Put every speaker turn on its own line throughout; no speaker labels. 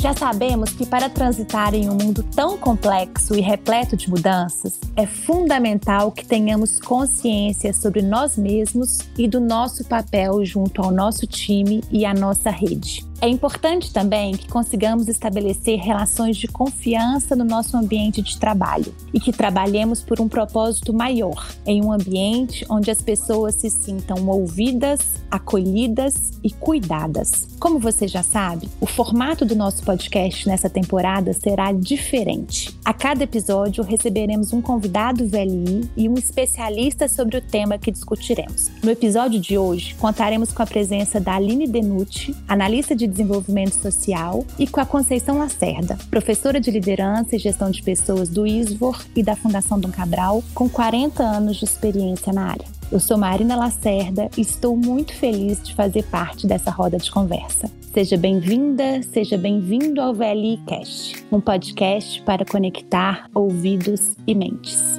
Já sabemos que para transitar em um mundo tão complexo e repleto de mudanças, é fundamental que tenhamos consciência sobre nós mesmos e do nosso papel junto ao nosso time e à nossa rede. É importante também que consigamos estabelecer relações de confiança no nosso ambiente de trabalho e que trabalhemos por um propósito maior, em um ambiente onde as pessoas se sintam ouvidas, acolhidas e cuidadas. Como você já sabe, o formato do nosso podcast nessa temporada será diferente. A cada episódio receberemos um convidado VLI e um especialista sobre o tema que discutiremos. No episódio de hoje, contaremos com a presença da Aline Denucci, analista de Desenvolvimento Social, e com a Conceição Lacerda, professora de liderança e gestão de pessoas do ISVOR e da Fundação Dom Cabral, com 40 anos de experiência na área. Eu sou Marina Lacerda e estou muito feliz de fazer parte dessa roda de conversa. Seja bem-vinda, seja bem-vindo ao VLI Cast, um podcast para conectar ouvidos e mentes.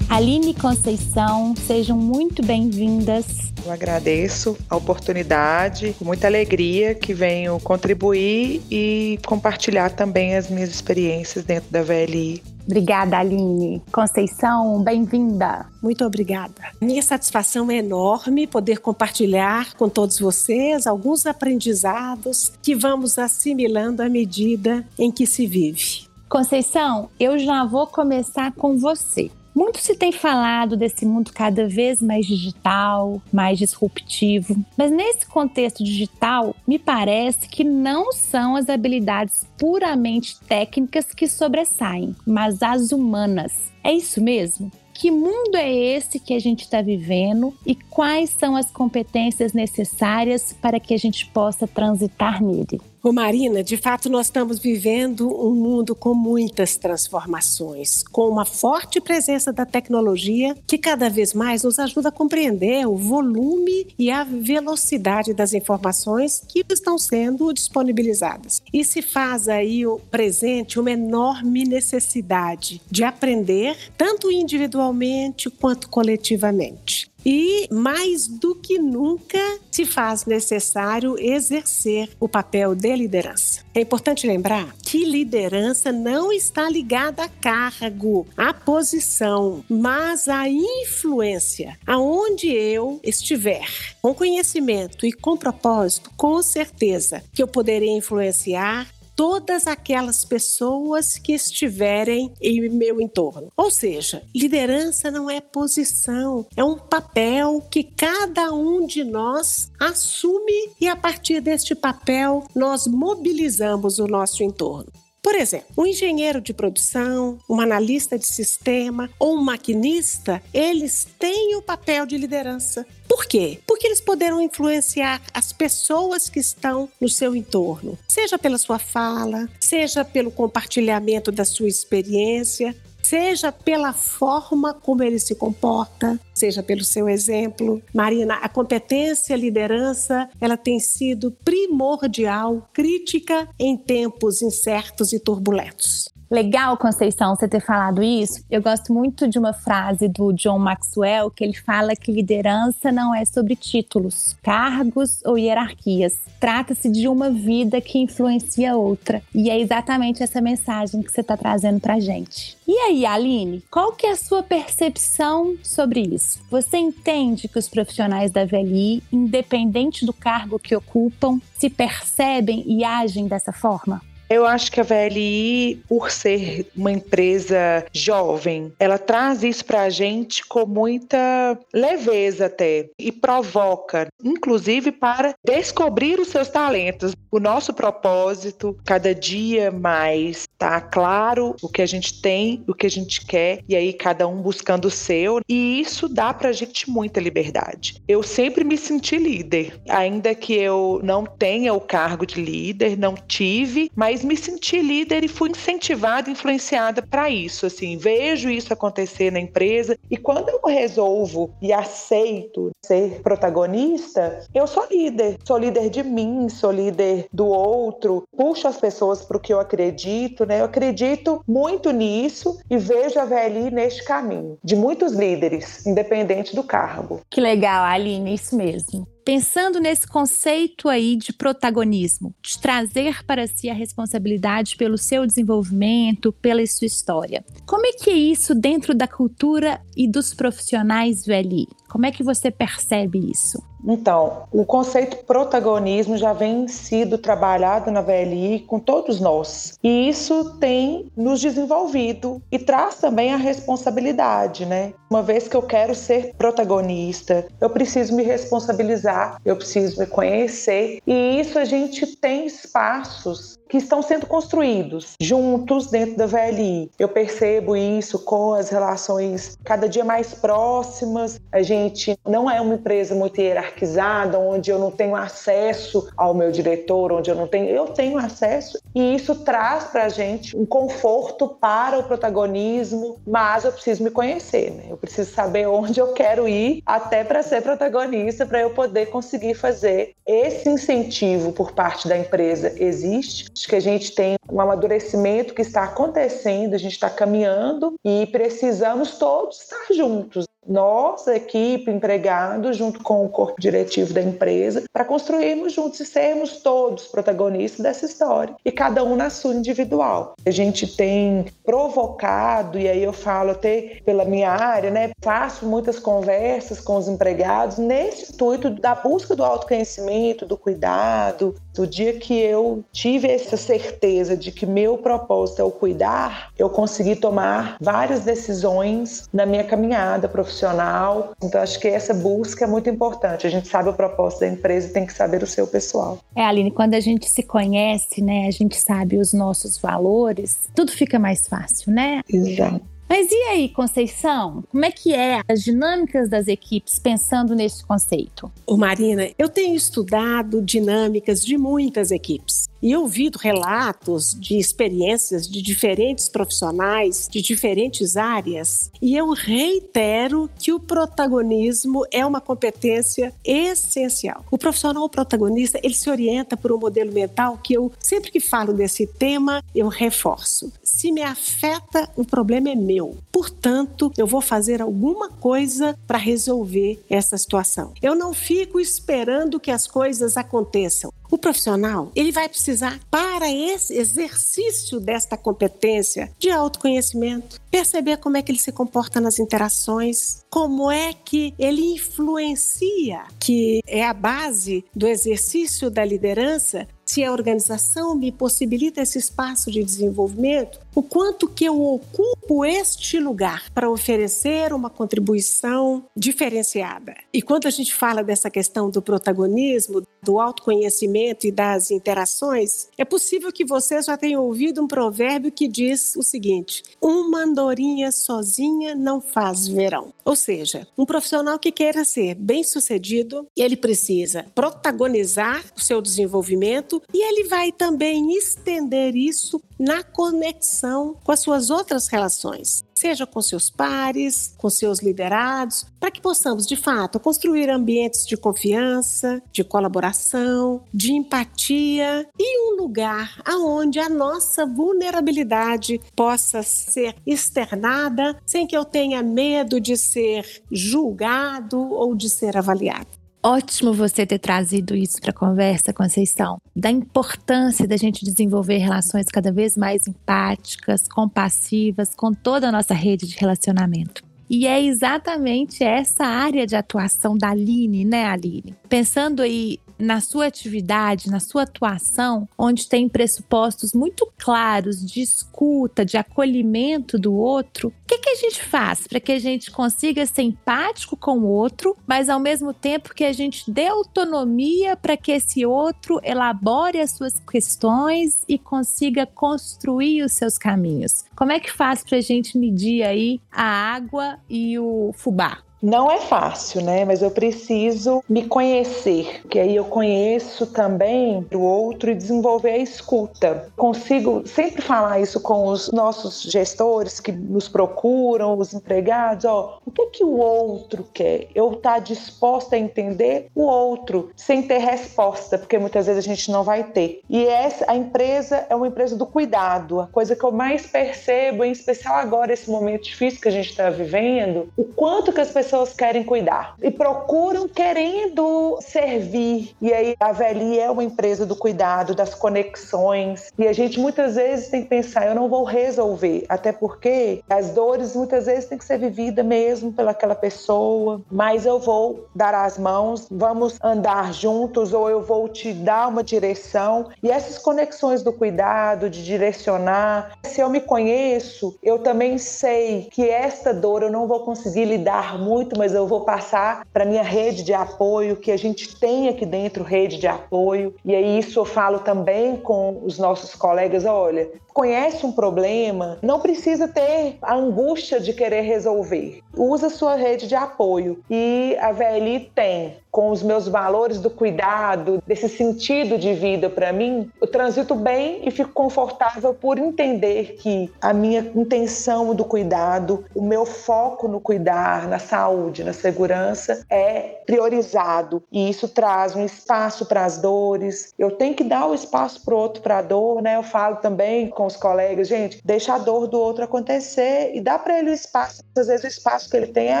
Aline e Conceição, sejam muito bem-vindas.
Eu agradeço a oportunidade, com muita alegria que venho contribuir e compartilhar também as minhas experiências dentro da VLI.
Obrigada, Aline. Conceição, bem-vinda.
Muito obrigada. Minha satisfação é enorme poder compartilhar com todos vocês alguns aprendizados que vamos assimilando à medida em que se vive.
Conceição, eu já vou começar com você. Muito se tem falado desse mundo cada vez mais digital, mais disruptivo, mas nesse contexto digital, me parece que não são as habilidades puramente técnicas que sobressaem, mas as humanas. É isso mesmo? Que mundo é esse que a gente está vivendo e quais são as competências necessárias para que a gente possa transitar nele?
Marina, de fato nós estamos vivendo um mundo com muitas transformações, com uma forte presença da tecnologia que cada vez mais nos ajuda a compreender o volume e a velocidade das informações que estão sendo disponibilizadas. E se faz aí o presente uma enorme necessidade de aprender, tanto individualmente quanto coletivamente. E mais do que nunca se faz necessário exercer o papel de liderança. É importante lembrar que liderança não está ligada a cargo, a posição, mas a influência. Aonde eu estiver, com conhecimento e com propósito, com certeza que eu poderei influenciar todas aquelas pessoas que estiverem em meu entorno. Ou seja, liderança não é posição, é um papel que cada um de nós assume e a partir deste papel nós mobilizamos o nosso entorno. Por exemplo, um engenheiro de produção, um analista de sistema ou um maquinista, eles têm o papel de liderança. Por quê? Porque eles poderão influenciar as pessoas que estão no seu entorno, seja pela sua fala, seja pelo compartilhamento da sua experiência, seja pela forma como ele se comporta, seja pelo seu exemplo. Marina, a competência, a liderança, ela tem sido primordial, crítica em tempos incertos e turbulentos.
Legal, Conceição, você ter falado isso. Eu gosto muito de uma frase do John Maxwell que ele fala que liderança não é sobre títulos, cargos ou hierarquias. Trata-se de uma vida que influencia outra. E é exatamente essa mensagem que você está trazendo para gente. E aí, Aline, qual que é a sua percepção sobre isso? Você entende que os profissionais da VLI, independente do cargo que ocupam, se percebem e agem dessa forma?
Eu acho que a VLI, por ser uma empresa jovem, ela traz isso para a gente com muita leveza até e provoca, inclusive para descobrir os seus talentos. O nosso propósito, cada dia mais, tá claro o que a gente tem, o que a gente quer e aí cada um buscando o seu e isso dá para a gente muita liberdade. Eu sempre me senti líder, ainda que eu não tenha o cargo de líder, não tive, mas me senti líder e fui incentivada, influenciada para isso. Assim, vejo isso acontecer na empresa e quando eu resolvo e aceito ser protagonista, eu sou líder. Sou líder de mim, sou líder do outro, puxo as pessoas para o que eu acredito, né? Eu acredito muito nisso e vejo a VLI neste caminho de muitos líderes, independente do cargo.
Que legal, Aline, isso mesmo. Pensando nesse conceito aí de protagonismo, de trazer para si a responsabilidade pelo seu desenvolvimento, pela sua história. Como é que é isso dentro da cultura e dos profissionais do? Como é que você percebe isso?
Então, o conceito protagonismo já vem sido trabalhado na VLI com todos nós. E isso tem nos desenvolvido e traz também a responsabilidade, né? Uma vez que eu quero ser protagonista, eu preciso me responsabilizar, eu preciso me conhecer. E isso a gente tem espaços que estão sendo construídos juntos dentro da VLI. Eu percebo isso com as relações cada dia mais próximas. A gente não é uma empresa muito hierarquizada, onde eu não tenho acesso ao meu diretor, onde eu não tenho, eu tenho acesso e isso traz para a gente um conforto para o protagonismo, mas eu preciso me conhecer, né? Eu preciso saber onde eu quero ir até para ser protagonista, para eu poder conseguir fazer esse incentivo por parte da empresa existe Que a gente tem um amadurecimento que está acontecendo, a gente está caminhando e precisamos todos estar juntos nós, equipe, empregados, junto com o corpo diretivo da empresa, para construirmos juntos e sermos todos protagonistas dessa história, e cada um na sua individual. A gente tem provocado, e aí eu falo até pela minha área, né, faço muitas conversas com os empregados nesse intuito da busca do autoconhecimento, do cuidado. Do dia que eu tive essa certeza de que meu propósito é o cuidar, eu consegui tomar várias decisões na minha caminhada profissional profissional. Então, acho que essa busca é muito importante. A gente sabe o propósito da empresa e tem que saber o seu pessoal.
É, Aline, quando a gente se conhece, né, a gente sabe os nossos valores, tudo fica mais fácil, né?
Exato.
Mas e aí, Conceição? Como é que é as dinâmicas das equipes pensando nesse conceito?
Ô Marina, eu tenho estudado dinâmicas de muitas equipes e ouvido relatos de experiências de diferentes profissionais de diferentes áreas. E eu reitero que o protagonismo é uma competência essencial. O profissional protagonista, ele se orienta por um modelo mental que eu sempre que falo desse tema, eu reforço. Se me afeta, o problema é meu. Portanto, eu vou fazer alguma coisa para resolver essa situação. Eu não fico esperando que as coisas aconteçam. O profissional, ele vai precisar, para esse exercício desta competência de autoconhecimento, perceber como é que ele se comporta nas interações, como é que ele influencia, que é a base do exercício da liderança, se a organização me possibilita esse espaço de desenvolvimento, o quanto que eu ocupo este lugar para oferecer uma contribuição diferenciada. E quando a gente fala dessa questão do protagonismo, do autoconhecimento e das interações, é possível que vocês já tenham ouvido um provérbio que diz o seguinte: uma andorinha sozinha não faz verão. Ou seja, um profissional que queira ser bem-sucedido, ele precisa protagonizar o seu desenvolvimento e ele vai também estender isso na conexão com as suas outras relações, seja com seus pares, com seus liderados, para que possamos, de fato, construir ambientes de confiança, de colaboração, de empatia e um lugar aonde a nossa vulnerabilidade possa ser externada sem que eu tenha medo de ser julgado ou de ser avaliado.
Ótimo você ter trazido isso para a conversa, Conceição, da importância da gente desenvolver relações cada vez mais empáticas, compassivas com toda a nossa rede de relacionamento. E é exatamente essa área de atuação da Aline, né, Aline? Pensando aí na sua atividade, na sua atuação, onde tem pressupostos muito claros de escuta, de acolhimento do outro, o que, que a gente faz para que a gente consiga ser empático com o outro, mas ao mesmo tempo que a gente dê autonomia para que esse outro elabore as suas questões e consiga construir os seus caminhos? Como é que faz para a gente medir aí a água e o fubá?
Não é fácil, né? Mas eu preciso me conhecer, que aí eu conheço também o outro e desenvolver a escuta. Consigo sempre falar isso com os nossos gestores que nos procuram, os empregados, ó, o que que o outro quer? Eu estar tá disposta a entender o outro sem ter resposta, porque muitas vezes a gente não vai ter. E essa a empresa é uma empresa do cuidado. A coisa que eu mais percebo, em especial agora esse momento difícil que a gente está vivendo, o quanto que as pessoas pessoas querem cuidar e procuram querendo servir. E aí a Veli é uma empresa do cuidado, das conexões. E a gente muitas vezes tem que pensar, eu não vou resolver, até porque as dores muitas vezes têm que ser vividas mesmo pelaquela pessoa, mas eu vou dar as mãos, vamos andar juntos ou eu vou te dar uma direção. E essas conexões do cuidado, de direcionar, se eu me conheço, eu também sei que esta dor eu não vou conseguir lidar muito, mas eu vou passar para minha rede de apoio, que a gente tem aqui dentro rede de apoio. E aí isso eu falo também com os nossos colegas, olha, conhece um problema, não precisa ter a angústia de querer resolver. Usa sua rede de apoio. E a VLI tem, com os meus valores do cuidado, desse sentido de vida para mim, eu transito bem e fico confortável por entender que a minha intenção do cuidado, o meu foco no cuidar, na saúde, na segurança é priorizado. E isso traz um espaço para as dores. Eu tenho que dar o espaço para o outro para a dor, né? Eu falo também com os colegas, gente, deixa a dor do outro acontecer e dá para ele o espaço. Às vezes o espaço que ele tem é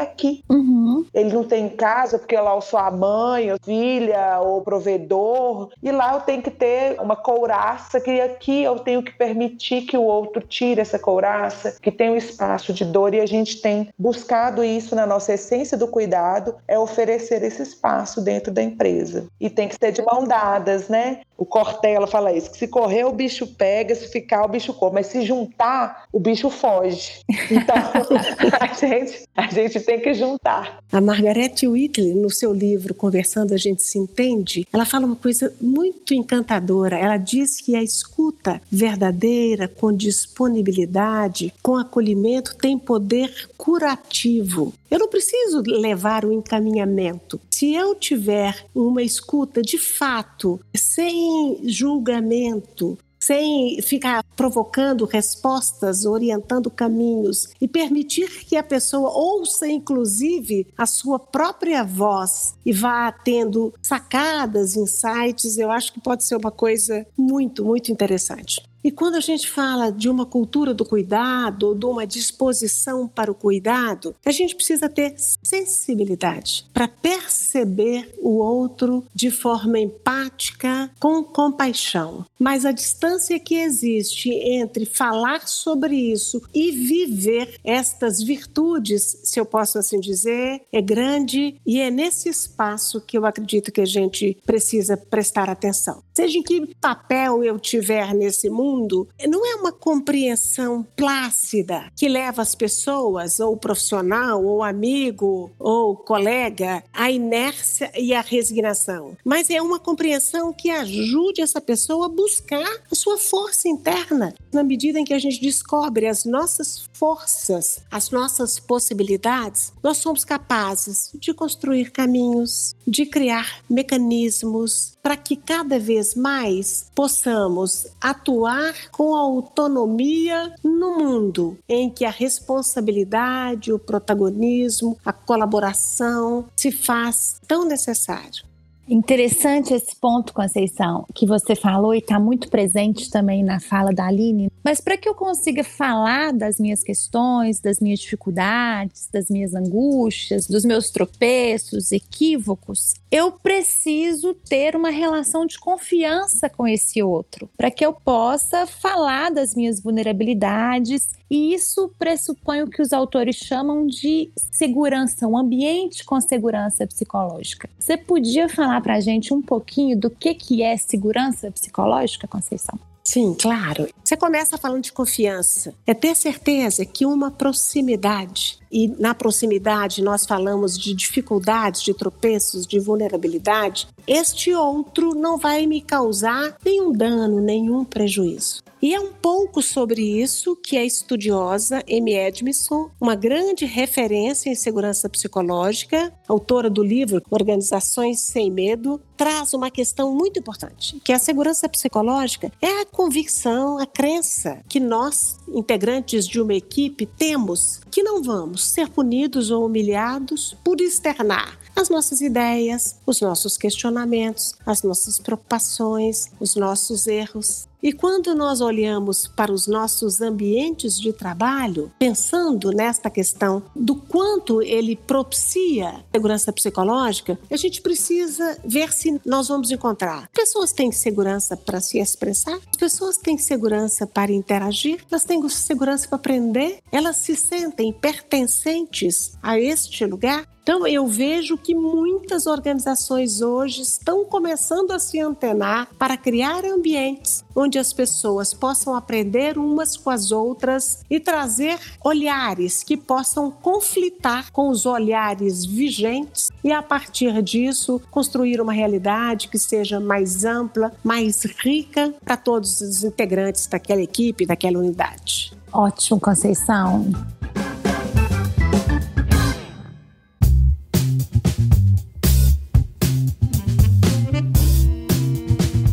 aqui. Uhum. Ele não tem casa porque lá eu sou a mãe, ou filha, ou provedor. E lá eu tenho que ter uma couraça que aqui eu tenho que permitir que o outro tire essa couraça, que tem um espaço de dor e a gente tem buscado isso na nossa essência do cuidado, é oferecer esse espaço dentro da empresa. E tem que ser de mão dadas, né? O Cortella fala isso, que se correr o bicho pega, se ficar o bicho come, mas se juntar, o bicho foge. Então, a, gente, a gente tem que juntar.
A Margaret Whitley, no seu livro Conversando a gente se entende, ela fala uma coisa muito encantadora. Ela diz que a escuta verdadeira, com disponibilidade, com acolhimento, tem poder curativo. Eu não preciso levar o encaminhamento. Se eu tiver uma escuta de fato, sem julgamento, sem ficar provocando respostas, orientando caminhos e permitir que a pessoa ouça, inclusive, a sua própria voz e vá tendo sacadas, insights, eu acho que pode ser uma coisa muito, muito interessante. E quando a gente fala de uma cultura do cuidado, de uma disposição para o cuidado, a gente precisa ter sensibilidade para perceber o outro de forma empática, com compaixão. Mas a distância que existe entre falar sobre isso e viver estas virtudes, se eu posso assim dizer, é grande e é nesse espaço que eu acredito que a gente precisa prestar atenção. Seja em que papel eu tiver nesse mundo, mundo não é uma compreensão plácida que leva as pessoas, ou profissional, ou amigo, ou colega, à inércia e à resignação, mas é uma compreensão que ajude essa pessoa a buscar a sua força interna. Na medida em que a gente descobre as nossas forças, as nossas possibilidades, nós somos capazes de construir caminhos, de criar mecanismos para que cada vez mais possamos atuar com autonomia no mundo em que a responsabilidade, o protagonismo, a colaboração se faz tão necessário.
Interessante esse ponto, Conceição, que você falou e está muito presente também na fala da Aline. Mas para que eu consiga falar das minhas questões, das minhas dificuldades, das minhas angústias, dos meus tropeços, equívocos, eu preciso ter uma relação de confiança com esse outro, para que eu possa falar das minhas vulnerabilidades. E isso pressupõe o que os autores chamam de segurança, um ambiente com segurança psicológica. Você podia falar para a gente um pouquinho do que, que é segurança psicológica, Conceição?
Sim, claro. Você começa falando de confiança. É ter certeza que uma proximidade, e na proximidade nós falamos de dificuldades, de tropeços, de vulnerabilidade, este outro não vai me causar nenhum dano, nenhum prejuízo. E é um pouco sobre isso que a estudiosa Amy Edmison, uma grande referência em segurança psicológica, autora do livro Organizações Sem Medo, traz uma questão muito importante, que a segurança psicológica é a convicção, a crença que nós, integrantes de uma equipe, temos que não vamos ser punidos ou humilhados por externar as nossas ideias, os nossos questionamentos, as nossas preocupações, os nossos erros. E quando nós olhamos para os nossos ambientes de trabalho, pensando nesta questão do quanto ele propicia segurança psicológica, a gente precisa ver se nós vamos encontrar. Pessoas têm segurança para se expressar, as pessoas têm segurança para interagir, elas têm segurança para aprender, elas se sentem pertencentes a este lugar. Então, eu vejo que muitas organizações hoje estão começando a se antenar para criar ambientes onde as pessoas possam aprender umas com as outras e trazer olhares que possam conflitar com os olhares vigentes e, a partir disso, construir uma realidade que seja mais ampla, mais rica para todos os integrantes daquela equipe, daquela unidade.
Ótimo, Conceição.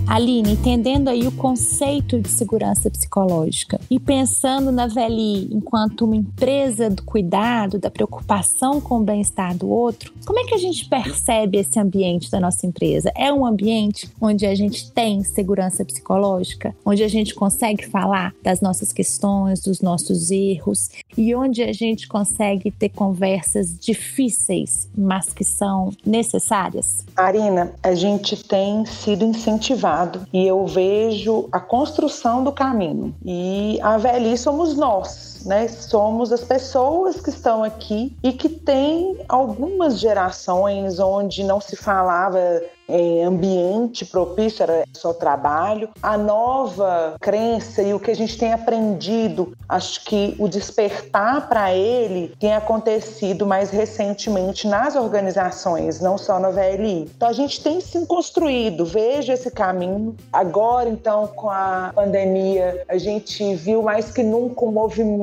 Aline, entendendo aí o conceito de segurança psicológica e pensando na VLI enquanto uma empresa do cuidado, da preocupação com o bem-estar do outro, como é que a gente percebe esse ambiente da nossa empresa? É um ambiente onde a gente tem segurança psicológica, onde a gente consegue falar das nossas questões, dos nossos erros e onde a gente consegue ter conversas difíceis, mas que são necessárias?
Arina, a gente tem sido incentivado e eu vejo a construção do caminho. E a velhice somos nós, né? Somos as pessoas que estão aqui e que tem algumas gerações onde não se falava em ambiente propício, era só trabalho. A nova crença e o que a gente tem aprendido, acho que o despertar para ele tem acontecido mais recentemente nas organizações, não só na VLI. Então a gente tem sim construído, vejo esse caminho. Agora, então, com a pandemia, a gente viu mais que nunca um movimento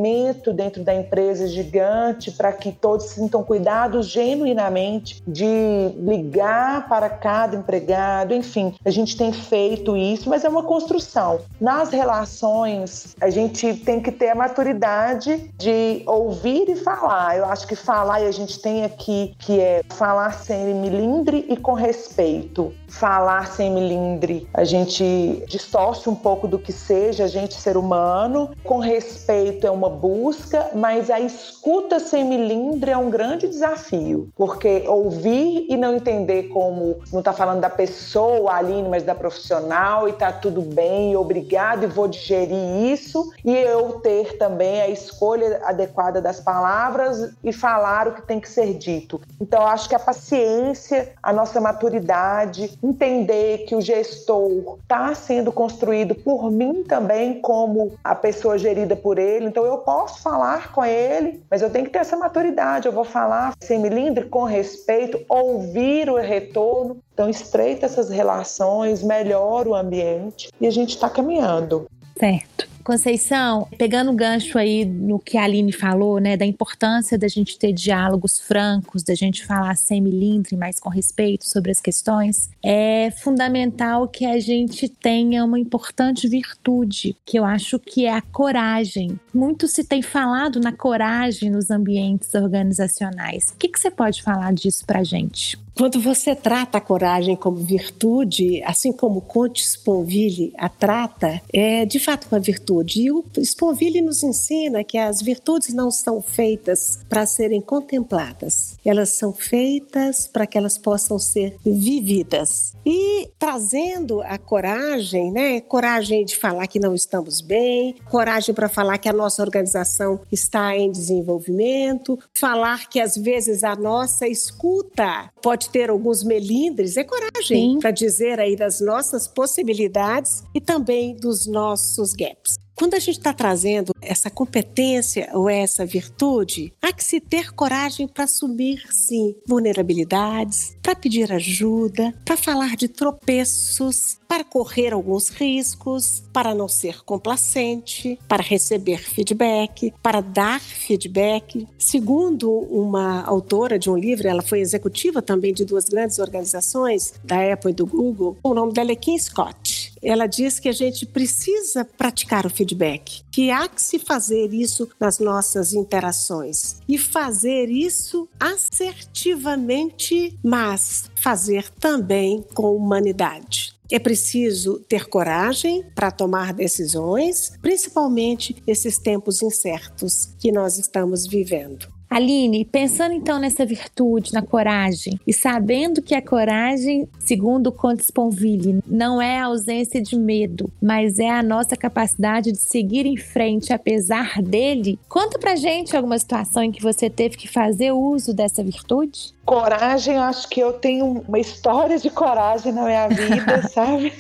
dentro da empresa gigante para que todos sintam cuidados genuinamente de ligar para cada empregado, enfim, a gente tem feito isso, mas é uma construção. Nas relações, a gente tem que ter a maturidade de ouvir e falar. Eu acho que falar, e a gente tem aqui, que é falar sem milindre e com respeito falar sem milindre, a gente distorce um pouco do que seja a gente ser humano. Com respeito é uma busca, mas a escuta sem milindre é um grande desafio, porque ouvir e não entender como não está falando da pessoa, Aline, mas da profissional e tá tudo bem, obrigado e vou digerir isso e eu ter também a escolha adequada das palavras e falar o que tem que ser dito. Então acho que a paciência, a nossa maturidade, entender que o gestor está sendo construído por mim também, como a pessoa gerida por ele. Então eu posso falar com ele, mas eu tenho que ter essa maturidade. Eu vou falar sem milindre, com respeito, ouvir o retorno. Então estreita essas relações, melhora o ambiente e a gente está caminhando.
Certo. Conceição, pegando o gancho aí no que a Aline falou, né, da importância da gente ter diálogos francos, da gente falar sem milindre, mas com respeito sobre as questões, é fundamental que a gente tenha uma importante virtude, que eu acho que é a coragem. Muito se tem falado na coragem nos ambientes organizacionais. O que, que você pode falar disso para a gente?
Quando você trata a coragem como virtude, assim como Conte Sponville a trata, é de fato uma virtude. E o Sponville nos ensina que as virtudes não são feitas para serem contempladas, elas são feitas para que elas possam ser vividas. E trazendo a coragem, né? Coragem de falar que não estamos bem, coragem para falar que a nossa organização está em desenvolvimento, falar que às vezes a nossa escuta pode pode ter alguns melindres, é coragem para dizer aí das nossas possibilidades e também dos nossos gaps. Quando a gente está trazendo essa competência ou essa virtude, há que se ter coragem para assumir, sim, vulnerabilidades, para pedir ajuda, para falar de tropeços, para correr alguns riscos, para não ser complacente, para receber feedback, para dar feedback. Segundo uma autora de um livro, ela foi executiva também de duas grandes organizações, da Apple e do Google, o nome dela é Kim Scott ela diz que a gente precisa praticar o feedback, que há que se fazer isso nas nossas interações e fazer isso assertivamente, mas fazer também com humanidade. É preciso ter coragem para tomar decisões, principalmente nesses tempos incertos que nós estamos vivendo.
Aline, pensando então nessa virtude, na coragem, e sabendo que a coragem, segundo Conte Sponville, não é a ausência de medo, mas é a nossa capacidade de seguir em frente apesar dele, conta pra gente alguma situação em que você teve que fazer uso dessa virtude?
Coragem, acho que eu tenho uma história de coragem na minha vida, sabe?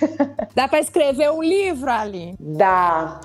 Dá para escrever um livro, Aline?
Dá.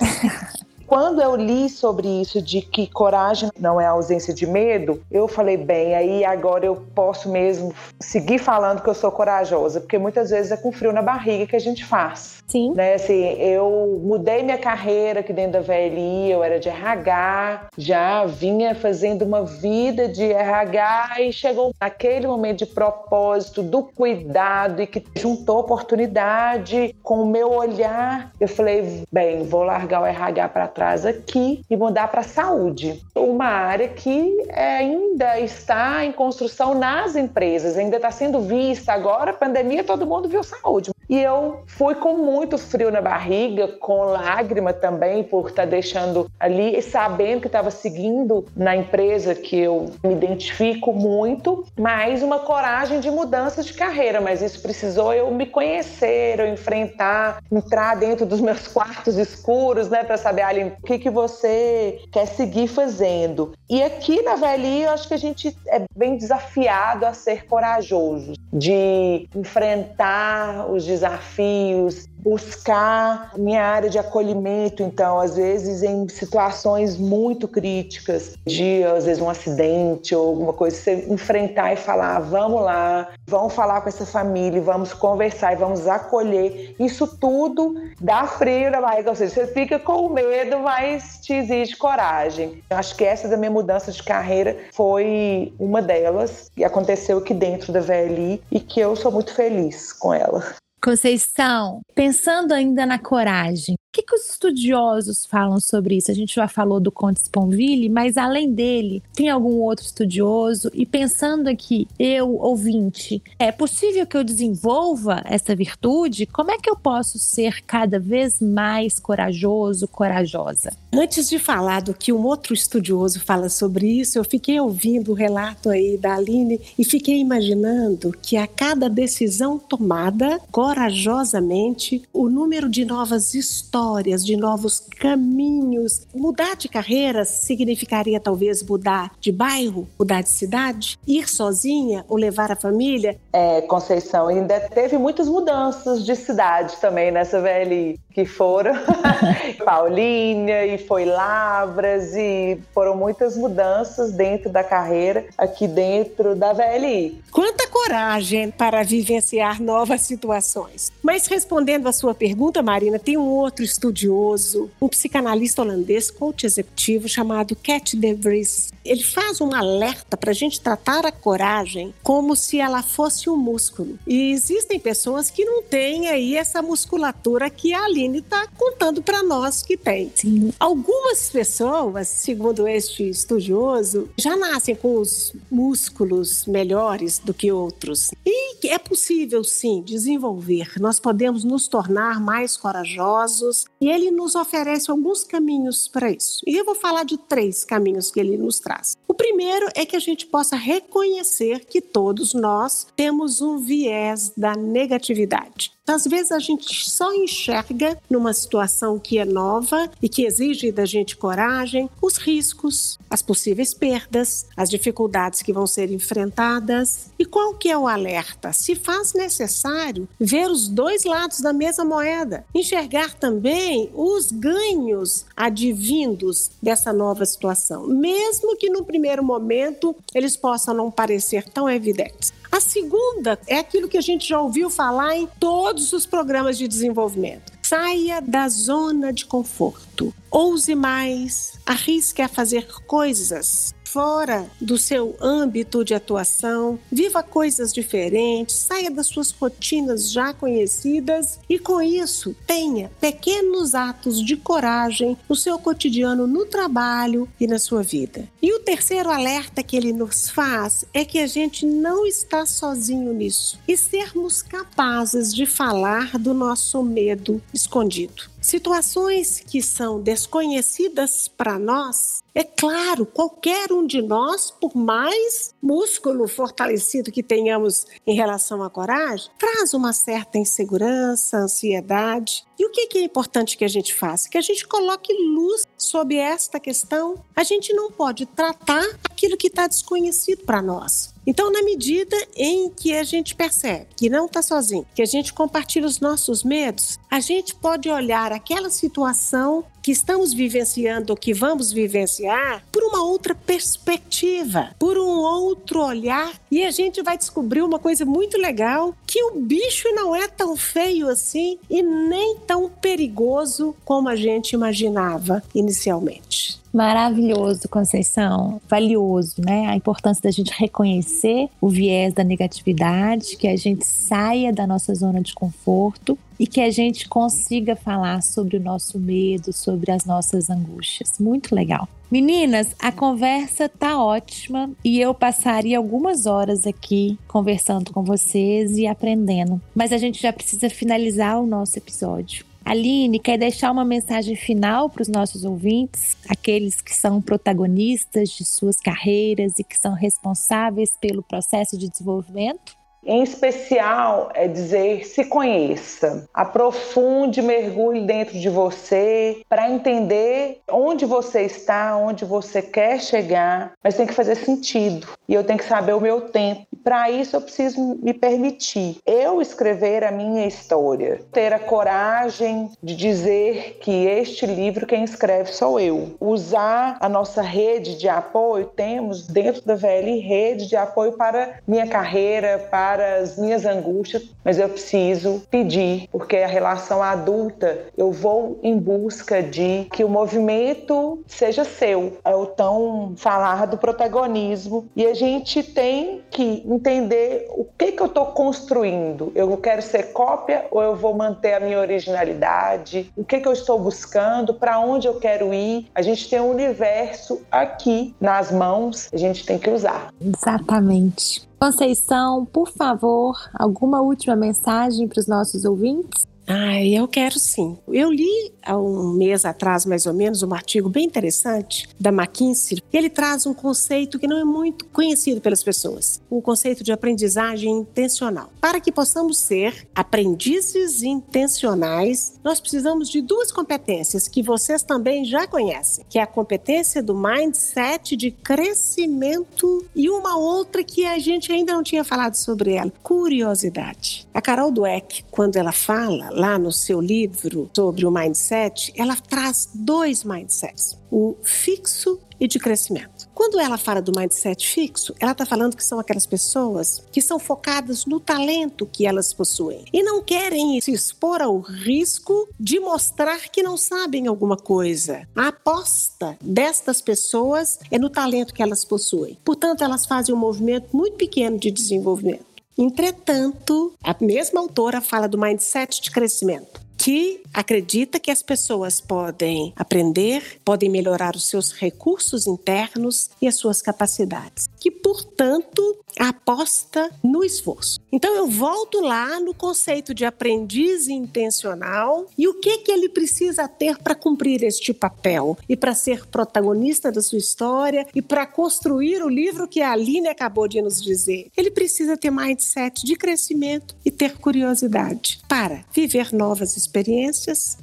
Quando eu li sobre isso, de que coragem não é ausência de medo, eu falei, bem, aí agora eu posso mesmo seguir falando que eu sou corajosa, porque muitas vezes é com frio na barriga que a gente faz.
Sim.
Né? Assim, eu mudei minha carreira aqui dentro da VLI, eu era de RH, já vinha fazendo uma vida de RH e chegou aquele momento de propósito, do cuidado e que juntou oportunidade com o meu olhar. Eu falei, bem, vou largar o RH para trás traz aqui e mudar para a saúde, uma área que ainda está em construção nas empresas, ainda está sendo vista agora, pandemia, todo mundo viu saúde. E eu fui com muito frio na barriga, com lágrima também, por estar tá deixando ali, sabendo que estava seguindo na empresa que eu me identifico muito, mas uma coragem de mudança de carreira. Mas isso precisou eu me conhecer, eu enfrentar, entrar dentro dos meus quartos escuros, né, para saber, ali o que, que você quer seguir fazendo. E aqui na VLI, eu acho que a gente é bem desafiado a ser corajoso, de enfrentar os desafios desafios, buscar minha área de acolhimento, então, às vezes em situações muito críticas, de às vezes um acidente ou alguma coisa, você enfrentar e falar, vamos lá, vamos falar com essa família, vamos conversar e vamos acolher. Isso tudo dá frio na barriga, ou seja, você fica com medo, mas te exige coragem. Eu acho que essa da minha mudança de carreira foi uma delas e aconteceu aqui dentro da VLI e que eu sou muito feliz com ela.
Conceição, pensando ainda na coragem, o que, que, os estudiosos falam sobre isso? A gente já falou do Conte Sponville, mas além dele, tem algum outro estudioso? E pensando aqui, eu, ouvinte, é possível que eu desenvolva essa virtude? Como é que eu posso ser cada vez mais corajoso, corajosa?
Antes de falar do que um outro estudioso fala sobre isso, eu fiquei ouvindo o relato aí da Aline e fiquei imaginando que a cada decisão tomada corajosamente, o número de novas histórias de novos caminhos. Mudar de carreira significaria talvez mudar de bairro, mudar de cidade, ir sozinha ou levar a família?
É, Conceição, ainda teve muitas mudanças de cidade também nessa VLI que foram Paulínia e foi Lavras e foram muitas mudanças dentro da carreira aqui dentro da VLI.
Quanta coragem para vivenciar novas situações. Mas respondendo à sua pergunta, Marina, tem um outro estudioso, um psicanalista holandês, coach executivo chamado Cat De Vries. Ele faz um alerta para a gente tratar a coragem como se ela fosse um músculo. E existem pessoas que não têm aí essa musculatura que ali Aline está contando para nós que tem.
Sim.
Algumas pessoas, segundo este estudioso, já nascem com os músculos melhores do que outros. E é possível, sim, desenvolver. Nós podemos nos tornar mais corajosos e ele nos oferece alguns caminhos para isso. E eu vou falar de três caminhos que ele nos traz. O primeiro é que a gente possa reconhecer que todos nós temos um viés da negatividade. Às vezes a gente só enxerga numa situação que é nova e que exige da gente coragem, os riscos, as possíveis perdas, as dificuldades que vão ser enfrentadas. E qual que é o alerta? Se faz necessário ver os dois lados da mesma moeda, enxergar também os ganhos advindos dessa nova situação, mesmo que no primeiro momento eles possam não parecer tão evidentes. A segunda é aquilo que a gente já ouviu falar em todos os programas de desenvolvimento. Saia da zona de conforto. Ouse mais, arrisque a fazer coisas fora do seu âmbito de atuação, viva coisas diferentes, saia das suas rotinas já conhecidas e com isso tenha pequenos atos de coragem no seu cotidiano no trabalho e na sua vida. E o terceiro alerta que ele nos faz é que a gente não está sozinho nisso e sermos capazes de falar do nosso medo escondido. Situações que são desconhecidas para nós, é claro, qualquer um de nós, por mais músculo fortalecido que tenhamos em relação à coragem, traz uma certa insegurança, ansiedade. E o que é importante que a gente faça? Que a gente coloque luz sobre esta questão. A gente não pode tratar aquilo que está desconhecido para nós. Então, na medida em que a gente percebe que não está sozinho, que a gente compartilha os nossos medos, a gente pode olhar aquela situação que estamos vivenciando ou que vamos vivenciar por uma outra perspectiva, por um outro olhar, e a gente vai descobrir uma coisa muito legal, que o bicho não é tão feio assim e nem tão perigoso como a gente imaginava inicialmente.
Maravilhoso, Conceição. Valioso, né? A importância da gente reconhecer o viés da negatividade, que a gente saia da nossa zona de conforto e que a gente consiga falar sobre o nosso medo, sobre as nossas angústias. Muito legal. Meninas, a conversa tá ótima e eu passaria algumas horas aqui conversando com vocês e aprendendo, mas a gente já precisa finalizar o nosso episódio. Aline, quer deixar uma mensagem final para os nossos ouvintes, aqueles que são protagonistas de suas carreiras e que são responsáveis pelo processo de desenvolvimento?
Em especial, é dizer se conheça, aprofunde, mergulhe dentro de você para entender onde você está, onde você quer chegar, mas tem que fazer sentido. E eu tenho que saber o meu tempo. Para isso, eu preciso me permitir. Eu escrever a minha história, ter a coragem de dizer que este livro quem escreve sou eu, usar a nossa rede de apoio, temos dentro da VL rede de apoio para minha carreira, para para as minhas angústias, mas eu preciso pedir, porque a relação adulta, eu vou em busca de que o movimento seja seu. É o tão falar do protagonismo e a gente tem que entender o que que eu estou construindo. Eu quero ser cópia ou eu vou manter a minha originalidade? O que que eu estou buscando? Para onde eu quero ir? A gente tem um universo aqui nas mãos, a gente tem que usar.
Exatamente. Conceição, por favor, alguma última mensagem para os nossos ouvintes?
Ah, eu quero sim. Eu li há um mês atrás, mais ou menos, um artigo bem interessante da McKinsey. Ele traz um conceito que não é muito conhecido pelas pessoas: o conceito de aprendizagem intencional. Para que possamos ser aprendizes intencionais, nós precisamos de duas competências que vocês também já conhecem, que é a competência do mindset de crescimento e uma outra que a gente ainda não tinha falado sobre ela, curiosidade. A Carol Dweck, quando ela fala lá no seu livro sobre o mindset, ela traz dois mindsets: o fixo e de crescimento. Quando ela fala do mindset fixo, ela está falando que são aquelas pessoas que são focadas no talento que elas possuem e não querem se expor ao risco de mostrar que não sabem alguma coisa. A aposta destas pessoas é no talento que elas possuem. Portanto, elas fazem um movimento muito pequeno de desenvolvimento. Entretanto, a mesma autora fala do mindset de crescimento que acredita que as pessoas podem aprender, podem melhorar os seus recursos internos e as suas capacidades, que, portanto, aposta no esforço. Então eu volto lá no conceito de aprendiz intencional e o que que ele precisa ter para cumprir este papel e para ser protagonista da sua história e para construir o livro que a Aline acabou de nos dizer. Ele precisa ter mindset de crescimento e ter curiosidade para viver novas experiências,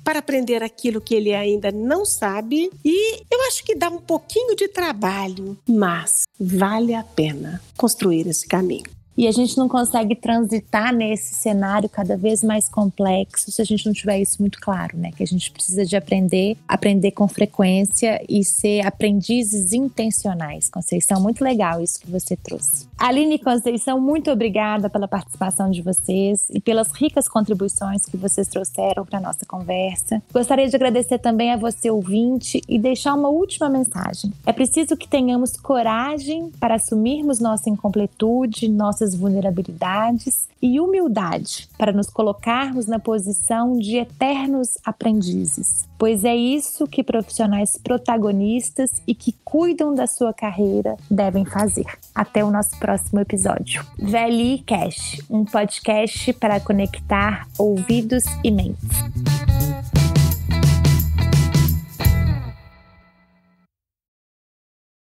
para aprender aquilo que ele ainda não sabe e eu acho que dá um pouquinho de trabalho, mas vale a pena construir esse caminho.
E a gente não consegue transitar nesse cenário cada vez mais complexo se a gente não tiver isso muito claro, né? Que a gente precisa de aprender, aprender com frequência e ser aprendizes intencionais. Conceição, muito legal isso que você trouxe. Aline Conceição, muito obrigada pela participação de vocês e pelas ricas contribuições que vocês trouxeram para a nossa conversa. Gostaria de agradecer também a você, ouvinte, e deixar uma última mensagem. É preciso que tenhamos coragem para assumirmos nossa incompletude, nossas vulnerabilidades e humildade para nos colocarmos na posição de eternos aprendizes, pois é isso que profissionais protagonistas e que cuidam da sua carreira devem fazer. Até o nosso próximo episódio. VLI Cash, um podcast para conectar ouvidos e mentes.